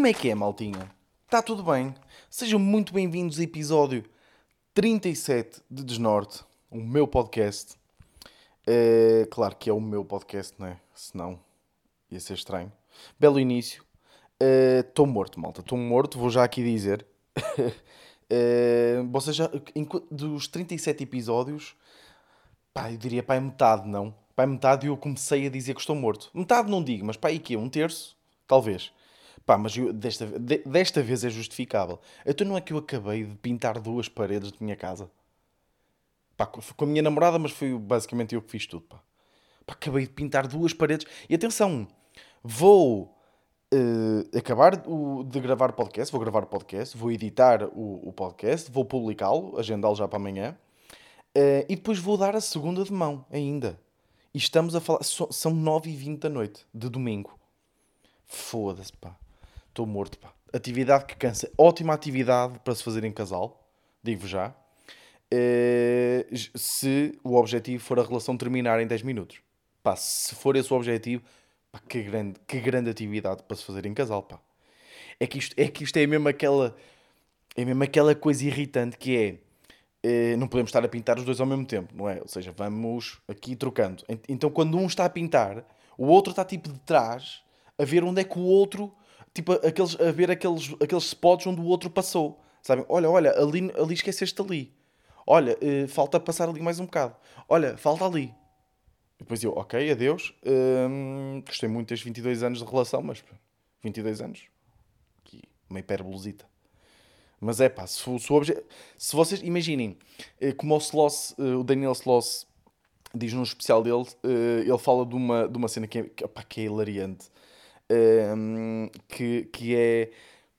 Como é que é, maltinha? Está tudo bem? Sejam muito bem-vindos ao episódio 37 de Desnorte, o meu podcast. É, claro que é o meu podcast, não é? Senão ia ser estranho. Belo início. Estou uh, morto, malta. Estou morto, vou já aqui dizer. uh, vocês já, dos 37 episódios, pá, eu diria pá, é metade, não? Pá, é metade eu comecei a dizer que estou morto. Metade não digo, mas pá, e que Um terço? Talvez. Pá, mas eu, desta, de, desta vez é justificável. Então não é que eu acabei de pintar duas paredes da minha casa? Pá, com a minha namorada, mas foi basicamente eu que fiz tudo, pá. pá acabei de pintar duas paredes. E atenção, vou uh, acabar o, de gravar o podcast, vou gravar o podcast, vou editar o, o podcast, vou publicá-lo, agendá-lo já para amanhã. Uh, e depois vou dar a segunda de mão ainda. E estamos a falar. So, são 9h20 da noite, de domingo. Foda-se, pá. Estou morto, pá. Atividade que cansa. Ótima atividade para se fazer em casal, digo já. Uh, se o objetivo for a relação terminar em 10 minutos. Pá, se for esse o objetivo, pá, que, grande, que grande atividade para se fazer em casal, pá. É que isto é, que isto é mesmo aquela. É mesmo aquela coisa irritante que é. Uh, não podemos estar a pintar os dois ao mesmo tempo, não é? Ou seja, vamos aqui trocando. Então, quando um está a pintar, o outro está tipo de trás a ver onde é que o outro tipo, aqueles, a ver aqueles, aqueles spots onde o outro passou. Sabem? Olha, olha, ali, ali esqueceste ali. Olha, uh, falta passar ali mais um bocado. Olha, falta ali. Depois eu, ok, adeus. Um, gostei muito destes 22 anos de relação, mas 22 anos. Aqui, uma hiperbolosita. Mas é pá, se, se, obje... se vocês imaginem, eh, como o Sloss, eh, o Daniel Sloss diz no especial dele, ele fala de uma, de uma cena que é, pá, que é hilariante um, que, que é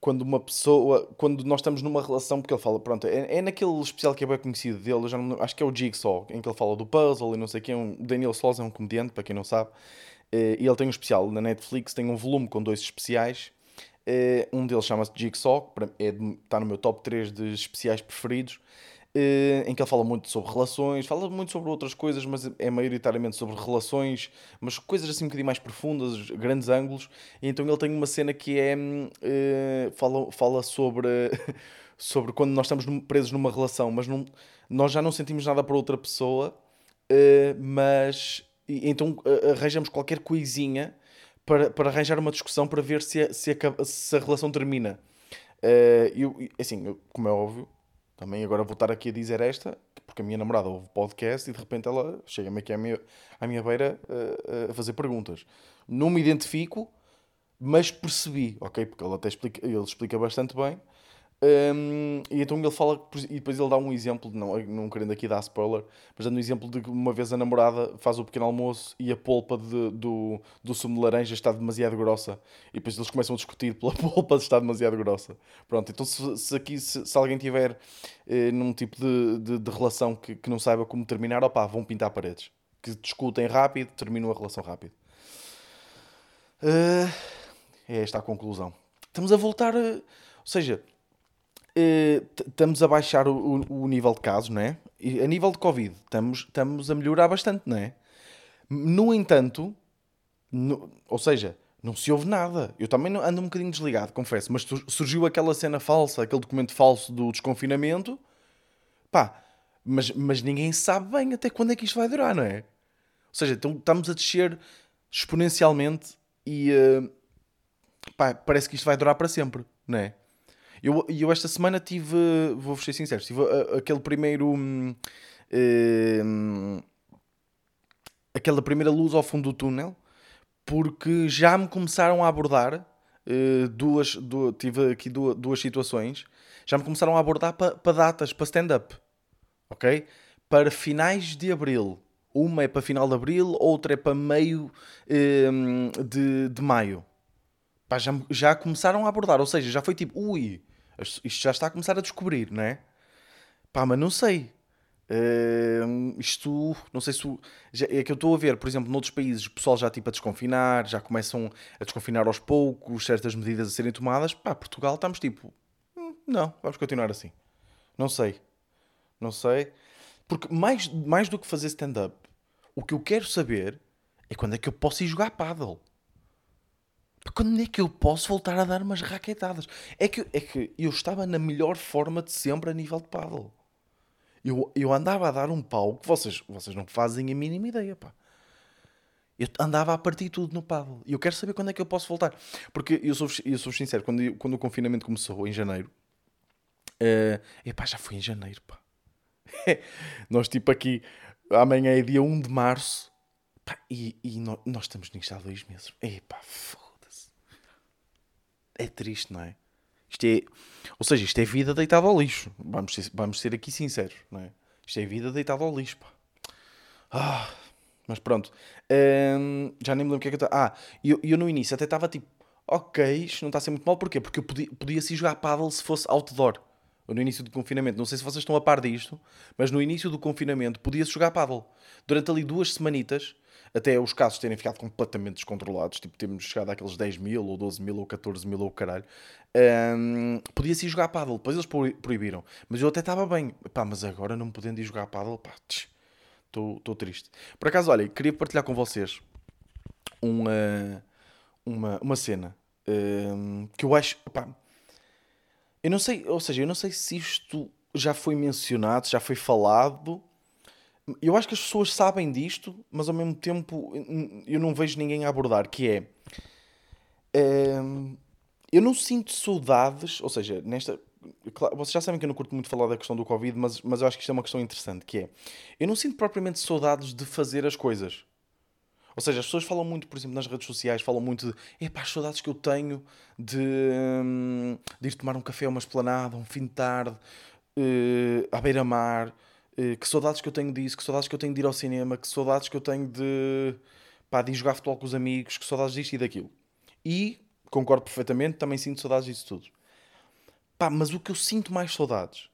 quando uma pessoa, quando nós estamos numa relação, porque ele fala, pronto, é, é naquele especial que é bem conhecido dele, já não, acho que é o Jigsaw, em que ele fala do puzzle e não sei o que, um, Daniel Sloss é um comediante, para quem não sabe, uh, e ele tem um especial na Netflix, tem um volume com dois especiais, uh, um deles chama-se Jigsaw, é, está no meu top 3 de especiais preferidos, em que ele fala muito sobre relações, fala muito sobre outras coisas, mas é maioritariamente sobre relações, mas coisas assim um bocadinho mais profundas, grandes ângulos. E então ele tem uma cena que é. Uh, fala, fala sobre. sobre quando nós estamos presos numa relação, mas não, nós já não sentimos nada para outra pessoa, uh, mas. então arranjamos qualquer coisinha para, para arranjar uma discussão para ver se a, se a, se a relação termina. eu, assim, eu, como é óbvio, também agora vou estar aqui a dizer esta, porque a minha namorada ouve podcast e de repente ela chega-me aqui à minha, à minha beira a, a fazer perguntas. Não me identifico, mas percebi, ok? Porque ele até explica, ele explica bastante bem um, e então ele fala, e depois ele dá um exemplo, não, não querendo aqui dar spoiler, mas dando um exemplo de que uma vez a namorada faz o pequeno almoço e a polpa de, do, do sumo de laranja está demasiado grossa. E depois eles começam a discutir pela polpa de estar demasiado grossa. Pronto, então se, se aqui, se, se, alguém tiver eh, num tipo de, de, de, relação que, que não saiba como terminar, opá, vão pintar paredes. Que discutem rápido, terminam a relação rápido. Uh, é esta a conclusão. Estamos a voltar, a, ou seja estamos a baixar o, o, nível de casos, não é? E a nível de Covid, estamos, estamos a melhorar bastante, não é? No entanto, no, ou seja, não se ouve nada. Eu também ando um bocadinho desligado, confesso, mas surgiu aquela cena falsa, aquele documento falso do desconfinamento, pá, mas, mas ninguém sabe bem até quando é que isto vai durar, não é? Ou seja, então, estamos a descer exponencialmente e uh, pá, parece que isto vai durar para sempre, não é? Eu, eu esta semana tive, vou-vos ser sincero, tive aquele primeiro. Hum, hum, aquela primeira luz ao fundo do túnel, porque já me começaram a abordar uh, duas, duas. Tive aqui duas, duas situações, já me começaram a abordar para pa datas, para stand-up, ok? Para finais de abril. Uma é para final de abril, outra é para meio hum, de, de maio. Pá, já, já começaram a abordar, ou seja, já foi tipo, ui, isto já está a começar a descobrir, não é? Pá, mas não sei. Uh, isto, não sei se. Já, é que eu estou a ver, por exemplo, noutros países, o pessoal já tipo a desconfinar, já começam a desconfinar aos poucos, certas medidas a serem tomadas. Pá, Portugal estamos tipo. Hum, não, vamos continuar assim. Não sei. Não sei. Porque mais, mais do que fazer stand-up, o que eu quero saber é quando é que eu posso ir jogar paddle. Quando é que eu posso voltar a dar umas raquetadas? É que, é que eu estava na melhor forma de sempre a nível de paddle. Eu, eu andava a dar um pau que vocês, vocês não fazem a mínima ideia, pá. Eu andava a partir tudo no paddle. E eu quero saber quando é que eu posso voltar. Porque eu sou, eu sou sincero, quando, quando o confinamento começou, em janeiro, uh, epá, já foi em janeiro, pá. nós, tipo, aqui, amanhã é dia 1 de março, pá, e, e nós, nós, estamos nisto há dois meses. Epá, foda-se. É triste, não é? Isto é, ou seja, isto é vida deitada ao lixo. Vamos ser, vamos ser aqui sinceros, não é? Isto é vida deitada ao lixo, pá. Ah, mas pronto. Um, já nem me lembro o que é que eu estava. Ah, eu, eu no início até estava tipo, ok, isto não está a ser muito mal, porquê? Porque eu podia, podia se jogar paddle se fosse outdoor. Ou no início do confinamento. Não sei se vocês estão a par disto, mas no início do confinamento podia-se jogar paddle. Durante ali duas semanitas, até os casos terem ficado completamente descontrolados, tipo, temos chegado àqueles 10 mil, ou 12 mil, ou 14 mil, ou caralho, um, podia-se ir jogar paddle. Depois eles proibiram. Mas eu até estava bem. Pá, mas agora não podendo ir jogar paddle, pá, estou triste. Por acaso, olha, queria partilhar com vocês uma, uma, uma cena um, que eu acho, pá, eu não sei, ou seja, eu não sei se isto já foi mencionado, já foi falado, eu acho que as pessoas sabem disto, mas ao mesmo tempo eu não vejo ninguém a abordar, que é... Ehm, eu não sinto saudades, ou seja, nesta... vocês já sabem que eu não curto muito falar da questão do Covid, mas, mas eu acho que isto é uma questão interessante, que é... Eu não sinto propriamente saudades de fazer as coisas. Ou seja, as pessoas falam muito, por exemplo, nas redes sociais, falam muito de epá, as saudades que eu tenho de, hum, de ir tomar um café a uma esplanada, um fim de tarde, uh, à beira-mar, que saudades que eu tenho disso, que saudades que eu tenho de ir ao cinema, que saudades que eu tenho de, pá, de ir jogar futebol com os amigos, que saudades disto e daquilo. E, concordo perfeitamente, também sinto saudades disso tudo. Pá, mas o que eu sinto mais saudades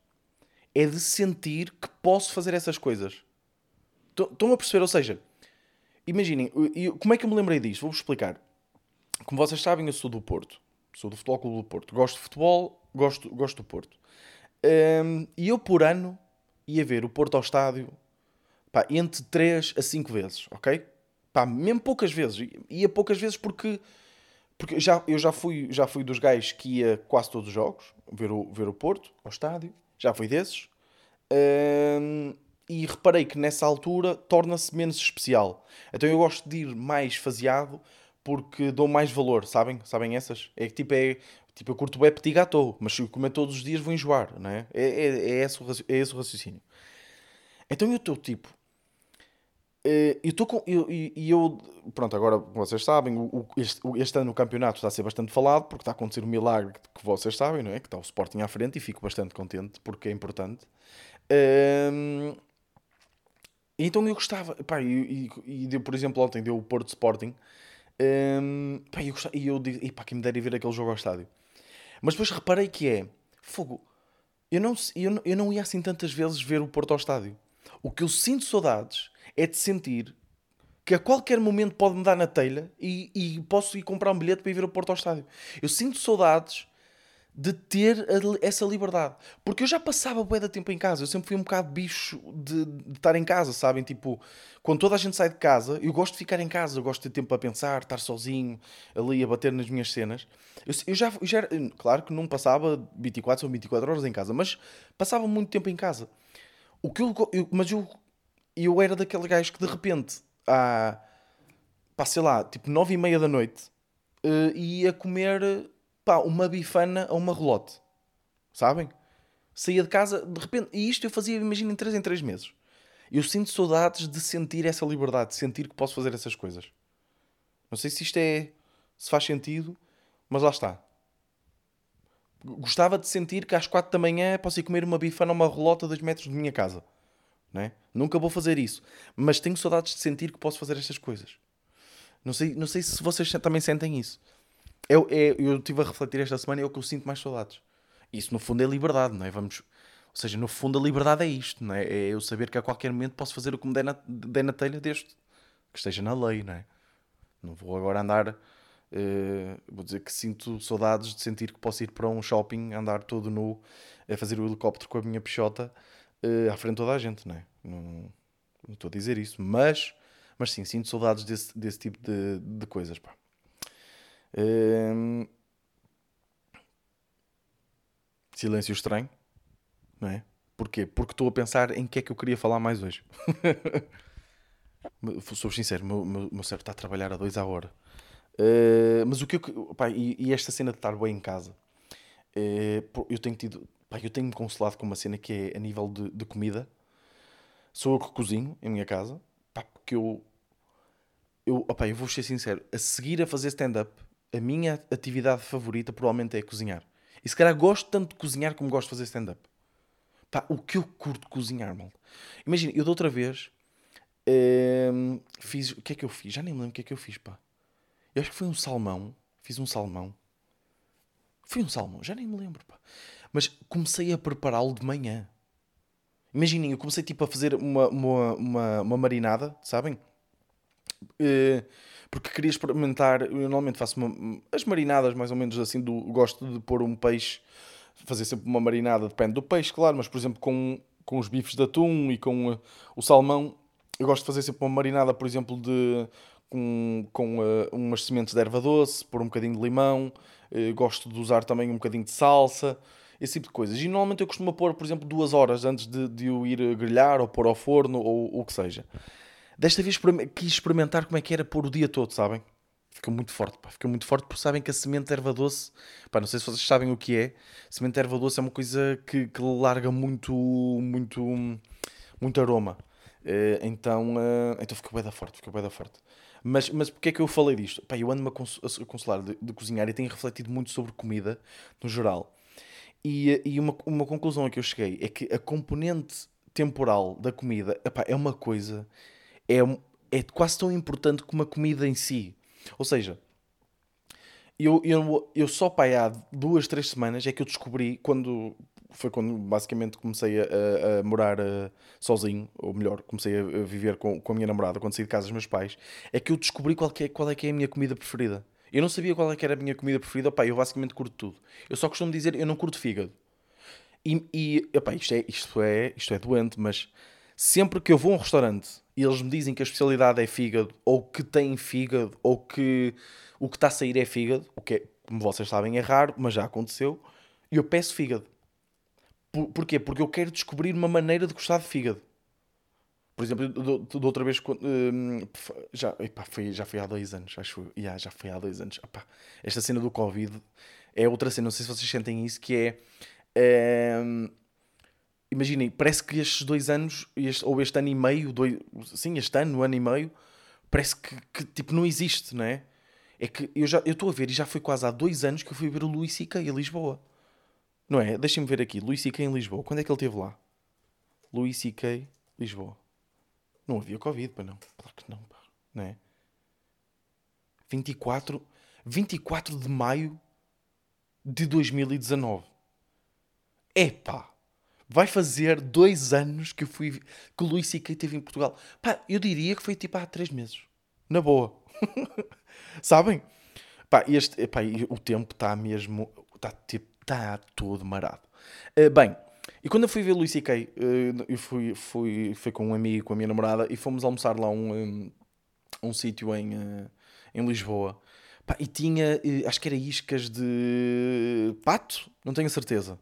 é de sentir que posso fazer essas coisas. Estão a perceber? Ou seja, imaginem, como é que eu me lembrei disto? Vou-vos explicar. Como vocês sabem, eu sou do Porto. Sou do Futebol Clube do Porto. Gosto de futebol, gosto, gosto do Porto. Um, e eu, por ano, ia ver o Porto ao estádio pá, entre 3 a 5 vezes, ok? Pá, mesmo poucas vezes. Ia poucas vezes porque, porque já, eu já fui, já fui dos gajos que ia quase todos os jogos ver o, ver o Porto ao estádio. Já fui desses. Um, e reparei que nessa altura torna-se menos especial. Então eu gosto de ir mais faseado porque dou mais valor, sabem? Sabem essas? É que tipo, é, tipo eu curto bem petit gâteau, mas se eu comer todos os dias vou enjoar, não é? É, é, é, esse, é esse o raciocínio. Então eu estou tipo. Eh, eu estou com. E eu, eu, Pronto, agora vocês sabem, o, este, este, ano o campeonato está a ser bastante falado porque está a acontecer um milagre que vocês sabem, não é? Que está o Sporting à frente e fico bastante contente porque é importante. Ehm, então eu gostava. Pá, e, e, e deu, por exemplo, ontem deu o Porto Sporting. Um, pá, eu gostava, e eu digo, e pá, que me dera ir ver aquele jogo ao estádio. Mas depois reparei que é fogo. Eu não, eu, eu não ia assim tantas vezes ver o Porto ao estádio. O que eu sinto saudades é de sentir que a qualquer momento pode-me dar na telha e, e posso ir comprar um bilhete para ir ver o Porto ao estádio. Eu sinto saudades de ter essa liberdade. Porque eu já passava bué de tempo em casa. Eu sempre fui um bocado bicho de, de, estar em casa, sabem? Tipo, quando toda a gente sai de casa, eu gosto de ficar em casa. Eu gosto de ter tempo para pensar, estar sozinho, ali a bater nas minhas cenas. Eu, eu já, eu já claro que não passava 24 ou 24 horas em casa, mas passava muito tempo em casa. O que eu, eu mas eu, eu era daquele gajo que de repente, à, pá, sei lá, tipo 9 e meia da noite, uh, ia comer pá, uma bifana ou uma relote. Sabem? Saía de casa, de repente, e isto eu fazia, imagina, em 3 em 3 meses. Eu sinto saudades de sentir essa liberdade, de sentir que posso fazer essas coisas. Não sei se isto é. se faz sentido, mas lá está. Gostava de sentir que às 4 da manhã posso ir comer uma bifana ou uma relota a 2 metros de minha casa. Não é? Nunca vou fazer isso. Mas tenho saudades de sentir que posso fazer estas coisas. Não sei, não sei se vocês também sentem isso. Eu, eu estive a refletir esta semana e é o que eu sinto mais saudades. Isso no fundo é liberdade, não é? Vamos, ou seja, no fundo a liberdade é isto, não é? É eu saber que a qualquer momento posso fazer o que me der na, der na telha deste, que esteja na lei, não é? Não vou agora andar, uh, vou dizer que sinto saudades de sentir que posso ir para um shopping, andar todo nu, a fazer o helicóptero com a minha pichota uh, à frente de toda a gente, não é? Não, não estou a dizer isso, mas, mas sim, sinto saudades desse, desse tipo de, de coisas, pá. Hum, Silêncio estranho, não é? Porquê? Porque estou a pensar em que é que eu queria falar mais hoje. Sou sincero, meu, meu, meu cérebro está a trabalhar a dois à hora. Uh, mas o que eu. Pá, e, e, esta cena de estar bem em casa, uh, eu tenho tido. Pá, eu tenho-me consolado com uma cena que é a nível de, de, comida. Sou eu que cozinho em minha casa. Pá, porque eu. Eu, opá, eu vou ser sincero, a seguir a fazer stand-up, a minha atividade favorita provavelmente é cozinhar. E se calhar gosto tanto de cozinhar como gosto de fazer stand-up. Pá, o que eu curto cozinhar, mal. Imagina, eu da outra vez hum, fiz. O que é que eu fiz? Já nem me lembro o que é que eu fiz, pá. Eu acho que foi um salmão. Fiz um salmão. Foi um salmão, já nem me lembro, pá. Mas comecei a prepará-lo de manhã. Imaginem, eu comecei tipo a fazer uma, uma, uma, uma marinada, sabem? Uh, porque queria experimentar. Eu normalmente faço uma, as marinadas, mais ou menos assim, do, gosto de pôr um peixe, fazer sempre uma marinada, depende do peixe, claro, mas por exemplo com, com os bifes de atum e com uh, o salmão, eu gosto de fazer sempre uma marinada, por exemplo, de com, com uh, umas sementes de erva doce, pôr um bocadinho de limão, uh, gosto de usar também um bocadinho de salsa, esse tipo de coisas. E normalmente eu costumo pôr, por exemplo, duas horas antes de, de eu ir grelhar ou pôr ao forno ou o que seja. Desta vez quis experimentar como é que era pôr o dia todo, sabem? Fica muito forte, pá. Fica muito forte porque sabem que a semente erva doce, pá, não sei se vocês sabem o que é. Semente de erva doce é uma coisa que, que larga muito, muito, muito aroma. Uh, então, uh, então fica bem da forte, fica bem da forte. Mas, mas porquê é que eu falei disto? Pá, eu ando-me a consolar de, de, cozinhar e tenho refletido muito sobre comida no geral. E, e uma, uma conclusão a que eu cheguei é que a componente temporal da comida epá, é uma coisa é, é quase tão importante como a comida em si. Ou seja, eu, eu, eu só pai há duas, três semanas é que eu descobri quando foi quando basicamente comecei a, a, a morar uh, sozinho, ou melhor, comecei a, a viver com, com a minha namorada quando saí de casa dos meus pais, é que eu descobri qual, é, qual é que é a minha comida preferida. Eu não sabia qual é que era a minha comida preferida, opa, eu basicamente curto tudo. Eu só costumo dizer, eu não curto fígado. E, e isto, é, isto, é, isto é doente, mas sempre que eu vou a um restaurante e eles me dizem que a especialidade é fígado, ou que tem fígado, ou que o que está a sair é fígado, o que é, como vocês sabem é raro, mas já aconteceu, e eu peço fígado. Por, porquê? Porque eu quero descobrir uma maneira de gostar de fígado. Por exemplo, de outra vez, hum, já, epá, foi, já foi há dois anos, acho yeah, já foi há dois anos. Epá, esta cena do Covid é outra cena, não sei se vocês sentem isso, que é. é imaginem, parece que estes dois anos, este, ou este ano e meio, dois, sim, este ano, um ano e meio, parece que, que, tipo não existe, não é? É que eu já estou a ver e já foi quase há dois anos que eu fui ver o Luís C.K. em Lisboa. Não é? Deixem-me ver aqui. Luís C.K. em Lisboa. Quando é que ele esteve lá? Luís C.K. Lisboa. Não havia Covid, pá, não. Claro que não, pá. Não é? 24, 24 de maio de 2019. Epá! Vai fazer dois anos que eu fui que o Luís C.K. esteve em Portugal. Pá, eu diria que foi tipo há três meses. Na boa. Sabem? Pá, este, pá, o tempo está mesmo. Está tipo, tá todo marado. Uh, bem, e quando eu fui ver Luís C.K., uh, eu fui, fui, fui com um amigo, com a minha namorada, e fomos almoçar lá um, um, um sítio em, uh, em Lisboa. Pá, e tinha, acho que era iscas de pato, não tenho certeza.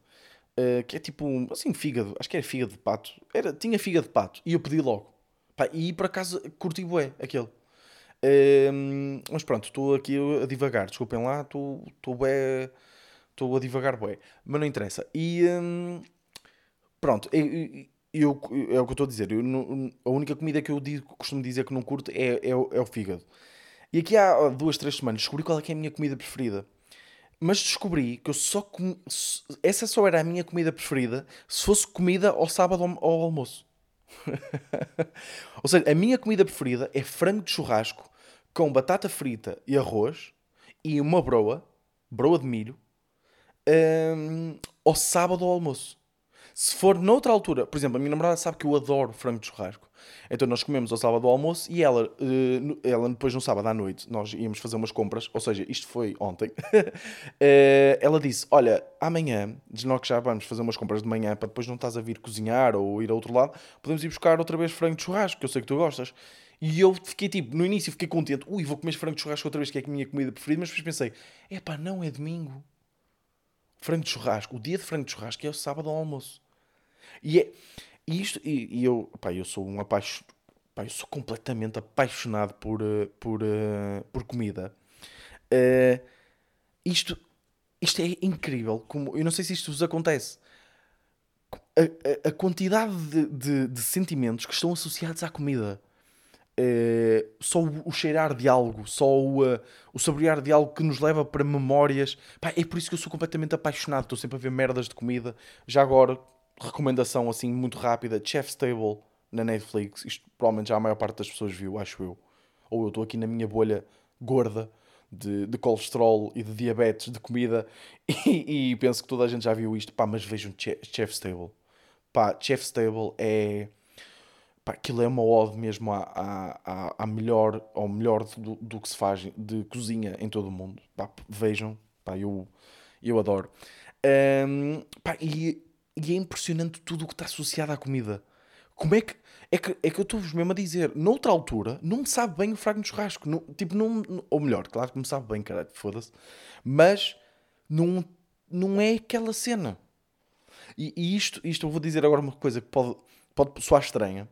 Uh, que é tipo, assim, fígado, acho que era fígado de pato. Era, tinha fígado de pato e eu pedi logo. Pá, e por acaso curti bué aquele. Uh, mas pronto, estou aqui a divagar, desculpem lá, estou bué, estou a divagar bué, mas não interessa. E um, pronto, eu, eu, é o que eu estou a dizer. Eu, a única comida que eu digo, costumo dizer que não curto é, é, é o fígado. E aqui há duas, três semanas descobri qual é, que é a minha comida preferida. Mas descobri que eu só comi... essa só era a minha comida preferida se fosse comida ao sábado ao almoço. Ou seja, a minha comida preferida é frango de churrasco com batata frita e arroz e uma broa, broa de milho, um, ao sábado ao almoço. Se for noutra altura, por exemplo, a minha namorada sabe que eu adoro frango de churrasco. Então nós comemos ao sábado ao almoço e ela, uh, ela depois no sábado à noite, nós íamos fazer umas compras, ou seja, isto foi ontem. uh, ela disse: Olha, amanhã, nós que já vamos fazer umas compras de manhã para depois não estás a vir cozinhar ou ir a outro lado, podemos ir buscar outra vez frango de churrasco, que eu sei que tu gostas. E eu fiquei tipo, no início fiquei contente, ui, vou comer frango de churrasco outra vez, que é a minha comida preferida, mas depois pensei, é pá, não, é domingo. Frango de churrasco, o dia de frango de churrasco é o sábado ao almoço. E é, e isto, e, e eu, pá, eu sou um apaixonado, pá, eu sou completamente apaixonado por, uh, por, uh, por comida. Uh, isto, isto é incrível, como, eu não sei se isto vos acontece. A, a, a quantidade de, de, de sentimentos que estão associados à comida. Uh, só o, o, cheirar de algo, só o, uh, o saborear de algo que nos leva para memórias. Pá, é por isso que eu sou completamente apaixonado. Estou sempre a ver merdas de comida. Já agora, recomendação assim muito rápida: Chef's Table na Netflix. Isto provavelmente já a maior parte das pessoas viu, acho eu. Ou eu estou aqui na minha bolha gorda de, de colesterol e de diabetes de comida e, e, penso que toda a gente já viu isto. Pá, mas vejam Chef's Table. Pá, Chef's Table é pá, aquilo é uma ode mesmo à, à, à melhor, ao melhor do, do, que se faz de cozinha em todo o mundo. Pá, vejam, pá, eu, eu adoro. Um, pá, e, e, é impressionante tudo o que está associado à comida. Como é que. É que, é que eu estou-vos mesmo a dizer, noutra altura, não me sabe bem o frango de churrasco. Não, tipo, não, ou melhor, claro que me sabe bem, caralho, foda-se. Mas não, não é aquela cena. E, e, isto, isto eu vou dizer agora uma coisa que pode, pode soar estranha.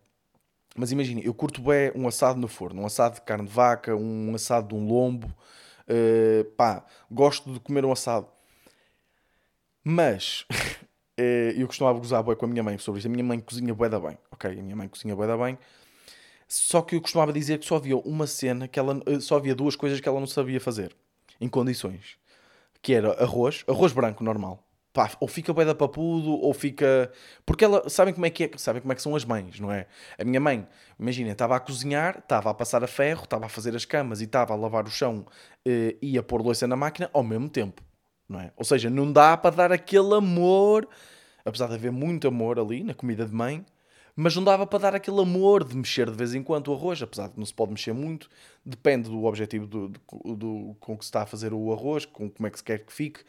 Mas imagina, eu curto bem um assado no forno, um assado de carne de vaca, um assado de um lombo. Uh, pá, gosto de comer um assado. Mas eu costumava gozar bem com a minha mãe sobre isto. A minha mãe cozinha bué da bem, ok? A minha mãe cozinha bué da bem. Só que eu costumava dizer que só havia uma cena, que ela, uh, só havia duas coisas que ela não sabia fazer, em condições. Que era arroz, arroz branco normal pá, ou fica bem da papudo, ou fica. Porque ela. Sabem como é que é? Sabem como é que são as mães, não é? A minha mãe, imagina, estava a cozinhar, estava a passar a ferro, estava a fazer as camas e estava a lavar o chão e eh, a pôr louça na máquina ao mesmo tempo, não é? Ou seja, não dá para dar aquele amor, apesar de haver muito amor ali na comida de mãe. Mas não dava para dar aquele amor de mexer de vez em quando o arroz, apesar de não se pode mexer muito, depende do objetivo do, do, do com que se está a fazer o arroz, com como é que se quer que fique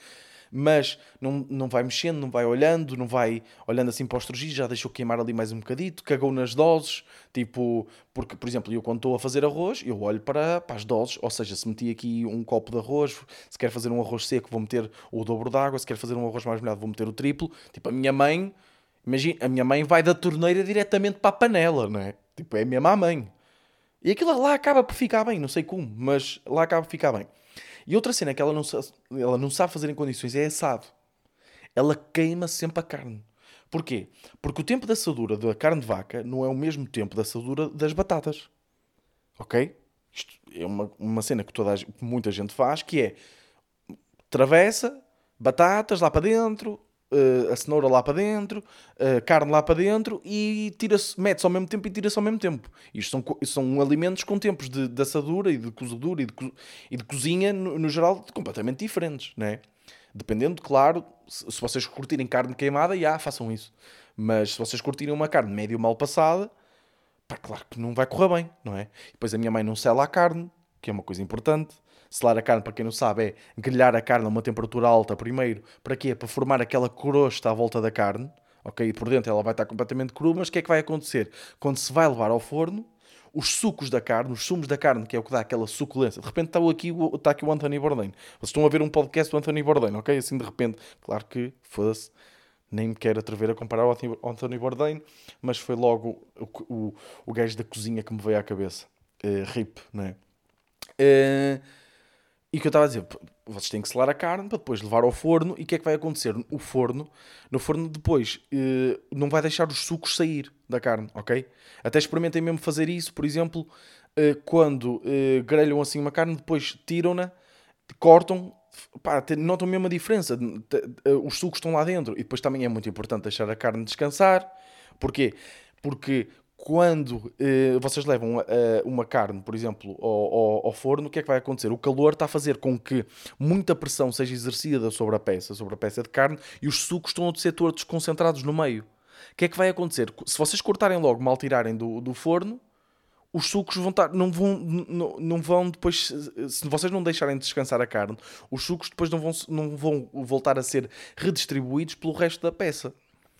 mas não, não vai mexendo, não vai olhando, não vai olhando assim para os trujillos, já deixou queimar ali mais um bocadito, cagou nas doses, tipo, porque, por exemplo, eu quando estou a fazer arroz, eu olho para, para as doses, ou seja, se meti aqui um copo de arroz, se quer fazer um arroz seco, vou meter o dobro d'água, se quer fazer um arroz mais molhado, vou meter o triplo, tipo, a minha mãe, imagina, a minha mãe vai da torneira diretamente para a panela, não é? Tipo, é a minha mãe. E aquilo lá acaba por ficar bem, não sei como, mas lá acaba por ficar bem. E outra cena que ela não, ela não sabe fazer em condições é assado. Ela queima sempre a carne. Porquê? Porque o tempo da assadura da carne de vaca não é o mesmo tempo da assadura das batatas. Ok? Isto é uma, uma cena que, toda a, que muita gente faz, que é travessa, batatas lá para dentro, uh, a cenoura lá para dentro, uh, carne lá para dentro e tira-se, mete-se ao mesmo tempo e tira-se ao mesmo tempo. Isto são, são alimentos com tempos de, de assadura e de cozedura e de, e de cozinha, no, no, geral, completamente diferentes, né? Dependendo, claro, se, se vocês curtirem carne queimada, já, façam isso. Mas se vocês curtirem uma carne médio mal passada, pá, claro que não vai correr bem, não é? Depois a minha mãe não sela a carne, que é uma coisa importante. Selar a carne, para quem não sabe, é grelhar a carne a uma temperatura alta primeiro. Para quê? Para formar aquela crosta à volta da carne. Ok? E por dentro ela vai estar completamente crua, mas o que é que vai acontecer? Quando se vai levar ao forno, os sucos da carne, os sumos da carne, que é o que dá aquela suculência. De repente está aqui, está aqui o Anthony Bourdain. Vocês estão a ver um podcast do Anthony Bourdain, ok? Assim de repente, claro que, foda-se, nem me quero atrever a comparar ao Anthony Bourdain, mas foi logo o, o, o gajo da cozinha que me veio à cabeça. Uh, RIP, não é? Uh, e que eu estava a dizer, vocês têm que selar a carne para depois levar ao forno. E o que é que vai acontecer? O forno, no forno depois, uh, não vai deixar os sucos sair da carne, ok? Até experimentem mesmo fazer isso, por exemplo, uh, quando uh, grelham assim uma carne, depois tiram-na, cortam, pá, notam mesmo a diferença. Os sucos estão lá dentro. E depois também é muito importante deixar a carne descansar. Porquê? Porque quando uh, vocês levam uh, uma carne, por exemplo, ao, ao, ao, forno, o que é que vai acontecer? O calor está a fazer com que muita pressão seja exercida sobre a peça, sobre a peça de carne, e os sucos estão a ser todos concentrados no meio. O que é que vai acontecer? Se vocês cortarem logo, mal tirarem do, do forno, os sucos vão estar, não vão, não, não vão depois, se vocês não deixarem descansar a carne, os sucos depois não vão, não vão voltar a ser redistribuídos pelo resto da peça.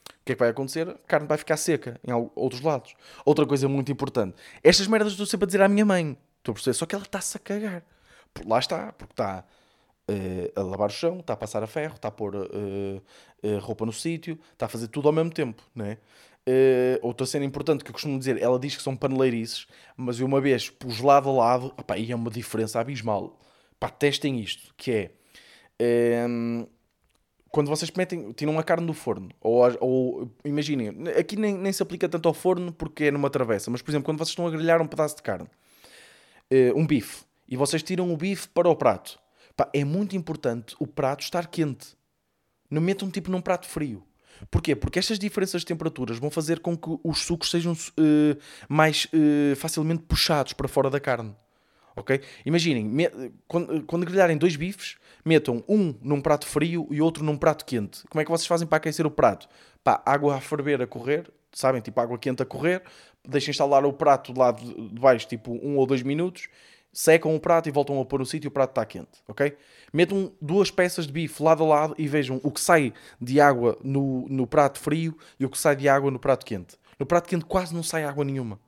O que é que vai acontecer? A carne vai ficar seca em outros lados. Outra coisa muito importante. Estas merdas estou sempre a dizer à minha mãe. Estou a perceber? Só que ela está-se a cagar. Lá está, porque está uh, a lavar o chão, está a passar a ferro, está a pôr uh, uh, roupa no sítio, está a fazer tudo ao mesmo tempo, né? Uh, outra cena importante que eu costumo dizer, ela diz que são paneleirices, mas eu uma vez pus lado a lado, opa, e é uma diferença abismal. Pá, testem isto, que é... Um, quando vocês metem, tiram a carne do forno, ou, ou imaginem, aqui nem, nem, se aplica tanto ao forno porque é numa travessa, mas por exemplo, quando vocês estão a grelhar um pedaço de carne, uh, um bife, e vocês tiram o bife para o prato, pá, é muito importante o prato estar quente. Não metam tipo num prato frio. Porquê? Porque estas diferenças de temperaturas vão fazer com que os sucos sejam uh, mais uh, facilmente puxados para fora da carne. Ok? Imaginem, me, quando, quando grelharem dois bifes, metam um num prato frio e outro num prato quente. Como é que vocês fazem para aquecer o prato? Pá, água a ferver a correr, sabem? Tipo água quente a correr, deixem instalar o prato do lado de baixo, tipo um ou dois minutos, secam o prato e voltam a pôr no sítio e o prato está quente, ok? Metam duas peças de bife lado a lado e vejam o que sai de água no, no prato frio e o que sai de água no prato quente. No prato quente quase não sai água nenhuma.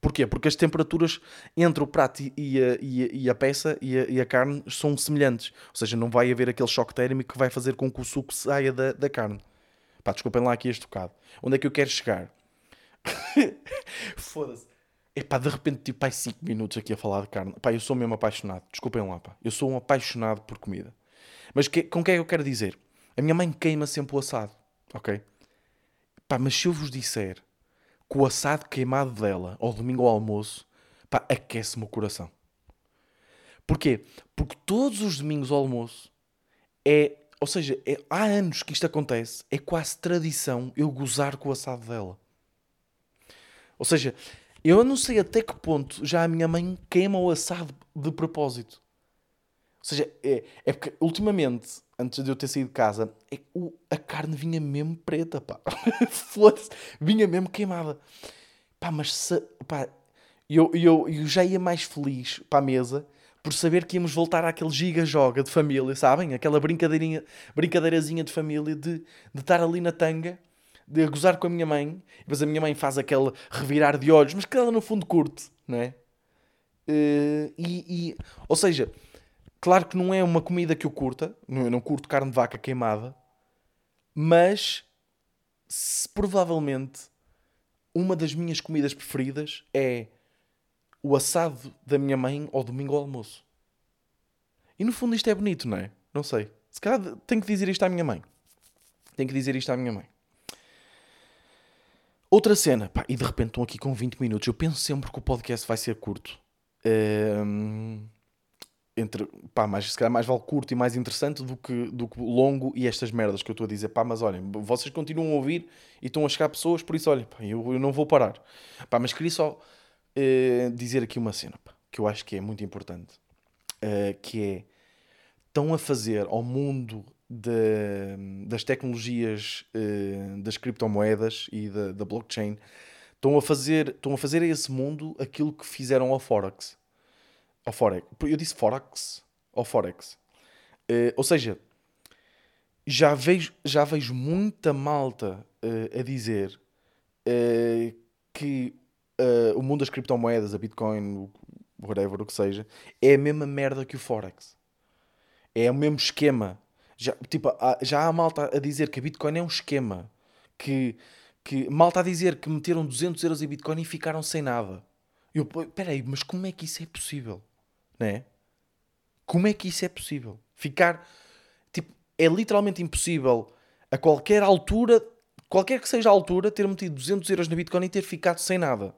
Porquê? Porque as temperaturas entre o prato e a, e a, e a peça e a, e a, carne são semelhantes. Ou seja, não vai haver aquele choque térmico que vai fazer com que o suco saia da, da carne. Pá, desculpem lá aqui este bocado. Onde é que eu quero chegar? Foda-se. É pá, de repente, tipo, pai, 5 minutos aqui a falar de carne. Pá, eu sou mesmo apaixonado. Desculpem lá, pá. Eu sou um apaixonado por comida. Mas que, com que é que eu quero dizer? A minha mãe queima sempre o assado, ok? Pá, mas se eu vos disser que o assado queimado dela, ao domingo ao almoço, pá, aquece-me o coração. Porquê? Porque todos os domingos ao almoço é. Ou seja, é, há anos que isto acontece, é quase tradição eu gozar com o assado dela. Ou seja, eu não sei até que ponto já a minha mãe queima o assado de propósito. Ou seja, é, é porque ultimamente, antes de eu ter saído de casa, é, o, a carne vinha mesmo preta, pá. Foda-se, vinha mesmo queimada. Pá, mas se, pá, eu, eu, eu já ia mais feliz para a mesa por saber que íamos voltar àquele giga-joga de família, sabem? Aquela brincadeirinha, brincadeirazinha de família de, de estar ali na tanga de gozar com a minha mãe, mas a minha mãe faz aquele revirar de olhos, mas que ela no fundo curte, não é? Uh, e, e, ou seja, claro que não é uma comida que eu curta, eu não curto carne de vaca queimada, mas provavelmente uma das minhas comidas preferidas é o assado da minha mãe ao domingo ao almoço. E no fundo isto é bonito, não é? Não sei. Se calhar tenho que dizer isto à minha mãe. Tenho que dizer isto à minha mãe. Outra cena, pá, e de repente estão aqui com 20 minutos. Eu penso sempre que o podcast vai ser curto. Um, entre, pá, mas se calhar mais vale curto e mais interessante do que, do que longo e estas merdas que eu estou a dizer. Pá, mas olhem, vocês continuam a ouvir e estão a chegar pessoas, por isso, olhem, pá, eu, eu não vou parar. Pá, mas queria só uh, dizer aqui uma cena, pá, que eu acho que é muito importante. Uh, que é, estão a fazer ao mundo de, das tecnologias uh, das criptomoedas e da, da, blockchain estão a fazer estão a fazer a esse mundo aquilo que fizeram ao forex forex eu disse forex ao forex uh, ou seja já vejo já vejo muita malta uh, a dizer que o mundo das criptomoedas a bitcoin whatever o que seja é a mesma merda que o forex é o mesmo esquema já, tipo, já há malta a dizer que a Bitcoin é um esquema. Que, que malta a dizer que meteram 200 euros em Bitcoin e ficaram sem nada. Eu, peraí, mas como é que isso é possível? Né? Como é que isso é possível? Ficar. Tipo, é literalmente impossível a qualquer altura, qualquer que seja a altura, ter metido 200 euros na Bitcoin e ter ficado sem nada.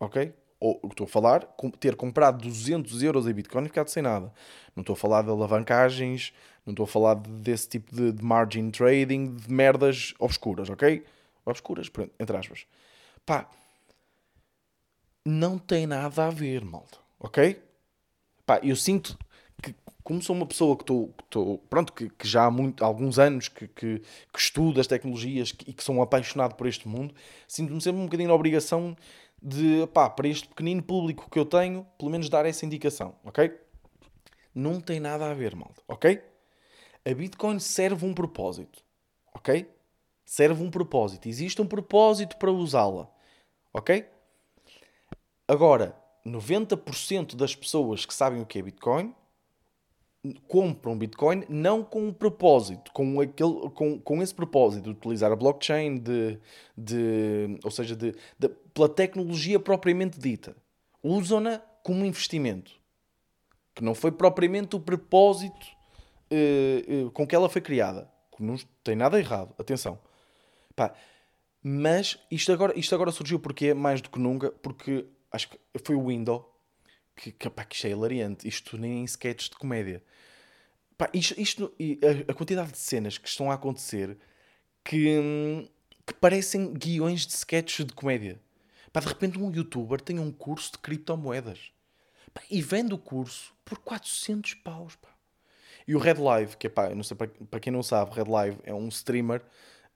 Ok? ou estou a falar, ter comprado 200 euros em Bitcoin e ficado sem nada. Não estou a falar de alavancagens, não estou a falar desse tipo de, de margin trading, de merdas obscuras, ok? Obscuras, entre aspas. Pá, não tem nada a ver, malta, ok? Pá, eu sinto que, como sou uma pessoa que estou, pronto, que, que, já há muito, alguns anos que, que, que estudo as tecnologias e que sou um apaixonado por este mundo, sinto-me sempre um bocadinho na obrigação de, pá, para este pequenino público que eu tenho, pelo menos dar essa indicação, ok? Não tem nada a ver, malta, ok? A Bitcoin serve um propósito, ok? serve um propósito. Existe um propósito para usá-la. Ok? Agora, 90% das pessoas que sabem o que é Bitcoin compram Bitcoin não com um propósito, com, aquele, com, com esse propósito de utilizar a blockchain, de, de, ou seja, de, de pela tecnologia propriamente dita. Usam-na como investimento, que não foi propriamente o propósito uh, uh, com que ela foi criada. Não tem nada errado, atenção. Pá, mas isto agora, isto agora surgiu porque mais do que nunca, porque acho que foi o Windows que, que, pá, que isto é hilariante. Isto nem em sketches de comédia. Pá, isto, isto a, a, quantidade de cenas que estão a acontecer que, que parecem guiões de sketches de comédia. Pá, de repente um youtuber tem um curso de criptomoedas. Pá, e vende o curso por 400 paus. Pá. E o Red Live, que é pá, não sei, para, para quem não sabe, Red Live é um streamer,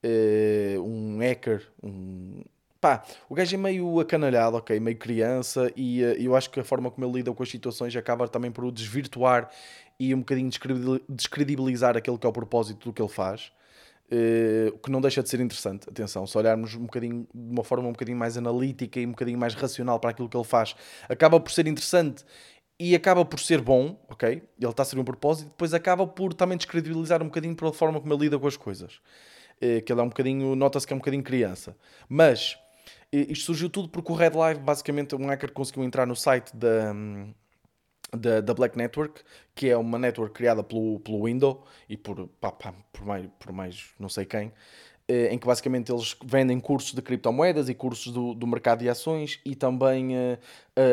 uh, um hacker, um, pá, o gajo é meio acanalhado, ok, meio criança, e uh, eu acho que a forma como ele lida com as situações acaba também por o desvirtuar e um bocadinho descredibilizar aquele que é o propósito do que ele faz. Uh, que não deixa de ser interessante, atenção, se olharmos um bocadinho de uma forma um bocadinho mais analítica e um bocadinho mais racional para aquilo que ele faz, acaba por ser interessante e acaba por ser bom, ok? Ele está a ser um propósito, depois acaba por também descredibilizar um bocadinho pela forma como ele lida com as coisas. Uh, que ele é um bocadinho, nota-se que é um bocadinho criança. Mas isto surgiu tudo porque o Red Live, basicamente, um hacker conseguiu entrar no site da, da, da Black Network, que é uma network criada pelo, pelo Windows e por, pá, pá, por, mais, por mais não sei quem, eh, em que basicamente eles vendem cursos de criptomoedas e cursos do, do mercado de ações e também uh,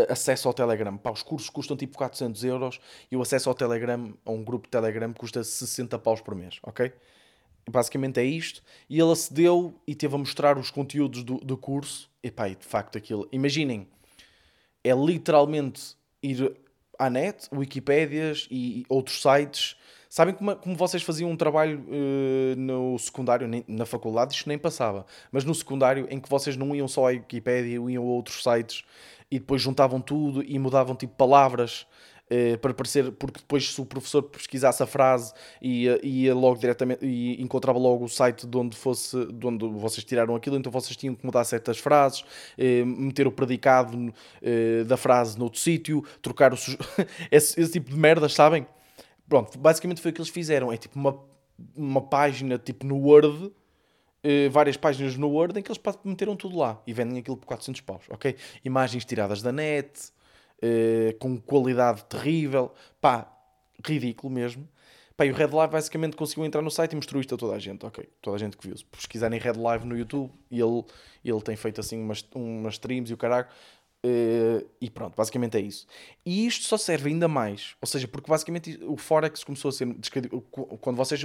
acesso ao Telegram. Pá, os cursos custam tipo 400 euros e o acesso ao Telegram, a um grupo de Telegram, custa 60 paus por mês, ok? Basicamente é isto. E ele acedeu e teve a mostrar os conteúdos do, do curso. E pá, de facto aquilo. Imaginem, é literalmente ir à net, Wikipédias e outros sites. Sabem como, como vocês faziam um trabalho uh, no secundário, nem, na faculdade, isto nem passava, mas no secundário, em que vocês não iam só à Wikipédia, iam a outros sites e depois juntavam tudo e mudavam tipo palavras eh, para parecer, porque depois se o professor pesquisasse a frase ia, ia logo diretamente e encontrava logo o site de onde fosse, de onde vocês tiraram aquilo, então vocês tinham que mudar certas frases, eh, meter o predicado eh, da frase noutro sítio, trocar o esse, esse tipo de merdas, sabem? Pronto, basicamente foi o que eles fizeram. É tipo uma, uma página tipo no Word, várias páginas no Word em que eles meteram tudo lá e vendem aquilo por 400 paus, ok? Imagens tiradas da net, uh, com qualidade terrível, pá, ridículo mesmo. Pá, e o Red Live basicamente conseguiu entrar no site e mostrou isto a toda a gente, ok, toda a gente que viu. Se pesquisarem Red Live no YouTube, ele, ele tem feito assim umas, umas streams e o caralho, Uh, e pronto, basicamente é isso. E isto só serve ainda mais, ou seja, porque basicamente o Forex começou a ser. Quando vocês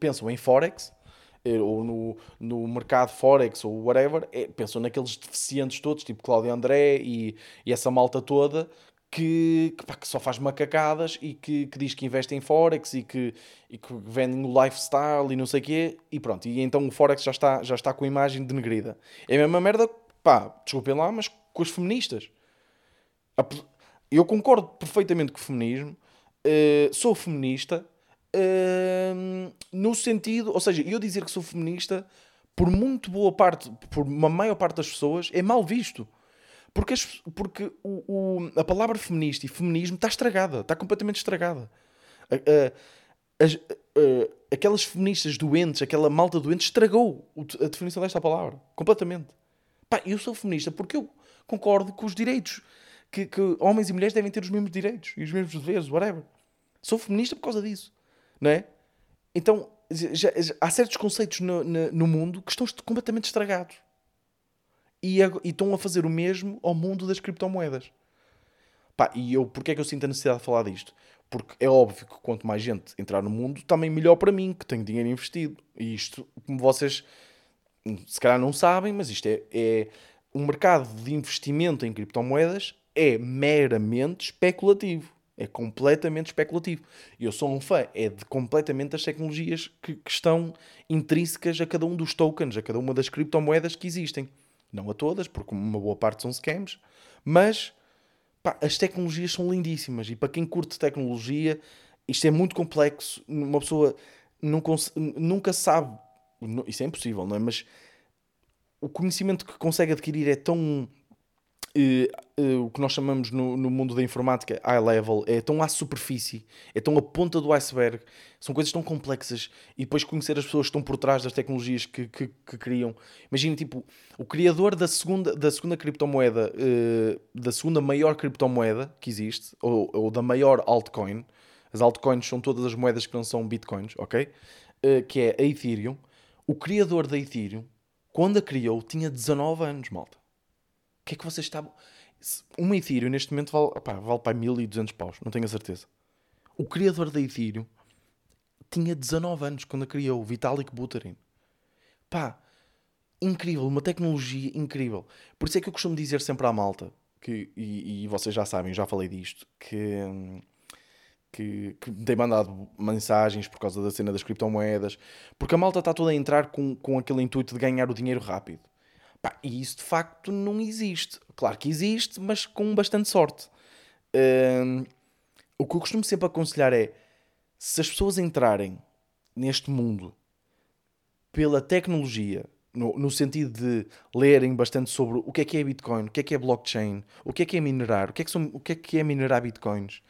pensam em Forex, eh, ou no, no mercado Forex ou whatever, é, pensam naqueles deficientes todos, tipo Cláudio André e, e essa malta toda que, que, pá, que, só faz macacadas e que, que, diz que investe em Forex e que, e que vendem o lifestyle e não sei o quê, e pronto. E então o Forex já está, já está com a imagem denegrida. É a mesma merda, pá, desculpem lá, mas com as feministas. Eu concordo perfeitamente com o feminismo, uh, sou feminista, no sentido, ou seja, eu dizer que sou feminista, por muito boa parte, por uma maior parte das pessoas, é mal visto. Porque, as, porque o, o, a palavra feminista e feminismo está estragada, está completamente estragada. as, aquelas feministas doentes, aquela malta doente, estragou a definição desta palavra, completamente. Pá, eu sou feminista porque eu concordo com os direitos, que, que homens e mulheres devem ter os mesmos direitos e os mesmos deveres, whatever. Sou feminista por causa disso não é? Então, já, já, há certos conceitos no, no, no, mundo que estão completamente estragados. E, e, estão a fazer o mesmo ao mundo das criptomoedas. Pá, e eu, porquê é que eu sinto a necessidade de falar disto? Porque é óbvio que quanto mais gente entrar no mundo, também melhor para mim, que tenho dinheiro investido. E isto, como vocês se calhar não sabem, mas isto é, é um mercado de investimento em criptomoedas é meramente especulativo. É completamente especulativo. Eu sou um fã, é de completamente as tecnologias que, que, estão intrínsecas a cada um dos tokens, a cada uma das criptomoedas que existem. Não a todas, porque uma boa parte são scams, mas pá, as tecnologias são lindíssimas. E para quem curte tecnologia, isto é muito complexo. Uma pessoa nunca sabe Isso é impossível, não é? Mas o conhecimento que consegue adquirir é tão. Uh, uh, o que nós chamamos no, no, mundo da informática high level é tão à superfície, é tão a ponta do iceberg, são coisas tão complexas e depois conhecer as pessoas que estão por trás das tecnologias que, que, que criam. Imagina, tipo, o criador da segunda, da segunda criptomoeda, uh, da segunda maior criptomoeda que existe, ou, ou, da maior altcoin, as altcoins são todas as moedas que não são bitcoins, ok? que é a Ethereum. O criador da Ethereum quando a criou, tinha 19 anos, malta. O que é que vocês estavam. Uma Ethereum neste momento vale, opá, vale para 1200 paus, não tenho a certeza. O criador da Ethereum tinha 19 anos quando a criou, Vitalik Buterin. Pá, incrível, uma tecnologia incrível. Por isso é que eu costumo dizer sempre à malta, que, e, e vocês já sabem, já falei disto, que. Que, que me tem mandado mensagens por causa da cena das criptomoedas, porque a malta está toda a entrar com, com aquele intuito de ganhar o dinheiro rápido. Pá, e isso de facto não existe. Claro que existe, mas com bastante sorte. Um, o que eu costumo sempre aconselhar é: se as pessoas entrarem neste mundo pela tecnologia, no, no, sentido de lerem bastante sobre o que é que é Bitcoin, o que é que é blockchain, o que é que é minerar, o que é que, são, o que, é, que é minerar Bitcoins,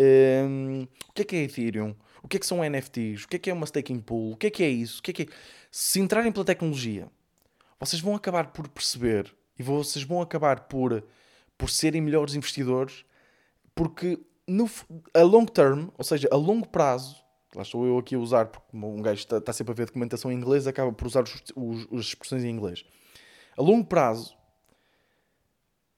um, o que é que é Ethereum? O que é que são NFTs? O que é que é uma staking pool? O que é que é isso? O que é que é... Se entrarem pela tecnologia, vocês vão acabar por perceber e vocês vão acabar por, por serem melhores investidores porque no, a long term, ou seja, a longo prazo, lá estou eu aqui a usar, porque um gajo está, está sempre a ver documentação em inglês, acaba por usar os, as expressões em inglês. A longo prazo,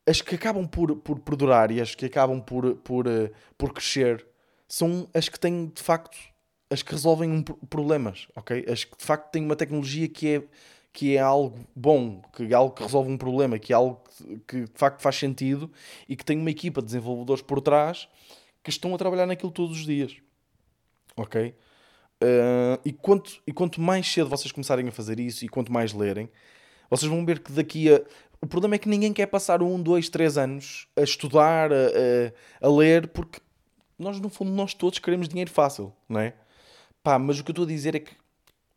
as que acabam por, por perdurar e as que acabam por, por, uh, por crescer são as que têm de facto as que resolvem um, problemas, ok? As que de facto têm uma tecnologia que é, que é algo bom, que é algo que resolve um problema, que é algo que, de facto faz sentido e que tem uma equipa de desenvolvedores por trás que estão a trabalhar naquilo todos os dias, ok? Uh, e, quanto, e quanto mais cedo vocês começarem a fazer isso e quanto mais lerem, vocês vão ver que daqui a o problema é que ninguém quer passar um, dois, três anos a estudar, a, a, a ler, porque nós, no fundo, nós todos queremos dinheiro fácil, não é? Pá, mas o que eu estou a dizer é que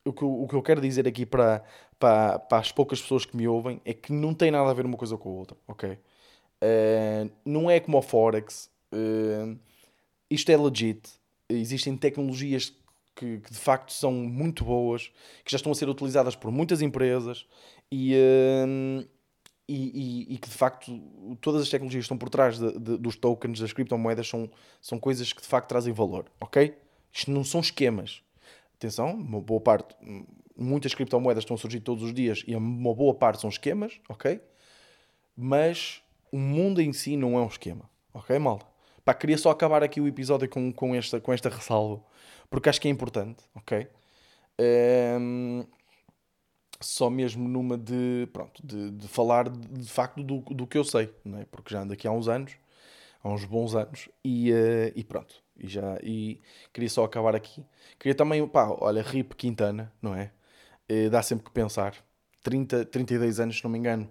o que, eu, o que eu quero dizer aqui para, para, para as poucas pessoas que me ouvem é que não tem nada a ver uma coisa com a outra, ok? Uh, não é como o Forex. Uh, isto é legit. Existem tecnologias que, que, de facto são muito boas, que já estão a ser utilizadas por muitas empresas e, uh, e, e, e, que de facto todas as tecnologias que estão por trás de, de, dos tokens, das criptomoedas, são, são coisas que de facto trazem valor, ok? Isto não são esquemas. Atenção, uma boa parte, muitas criptomoedas estão a surgir todos os dias e uma boa parte são esquemas, ok? Mas o mundo em si não é um esquema, ok, malta? Pá, queria só acabar aqui o episódio com, com, esta, com esta ressalva, porque acho que é importante, ok? Um, ehm, só mesmo numa de, pronto, de, de falar de, de, facto do, do que eu sei, não é? porque já ando aqui há uns anos, há uns bons anos, e, uh, e pronto, e já, e queria só acabar aqui. Queria também, pá, olha, Rip Quintana, não é? Uh, dá sempre que pensar, 30, 32 anos, se não me engano,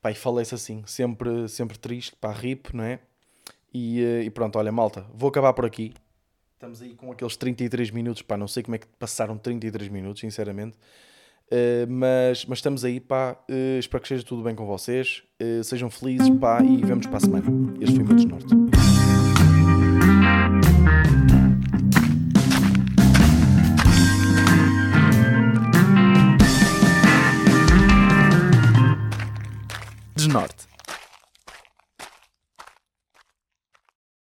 pá, e falei-se assim, sempre, sempre triste, pá, Rip, não é? E, uh, e pronto, olha, malta, vou acabar por aqui. Estamos aí com aqueles 33 minutos, pá, não sei como é que passaram 33 minutos, sinceramente. Uh, mas, mas estamos aí, pá. Uh, espero que esteja tudo bem com vocês. Uh, sejam felizes, pá, e vemos para a semana. Este foi o meu desnorte. Desnorte.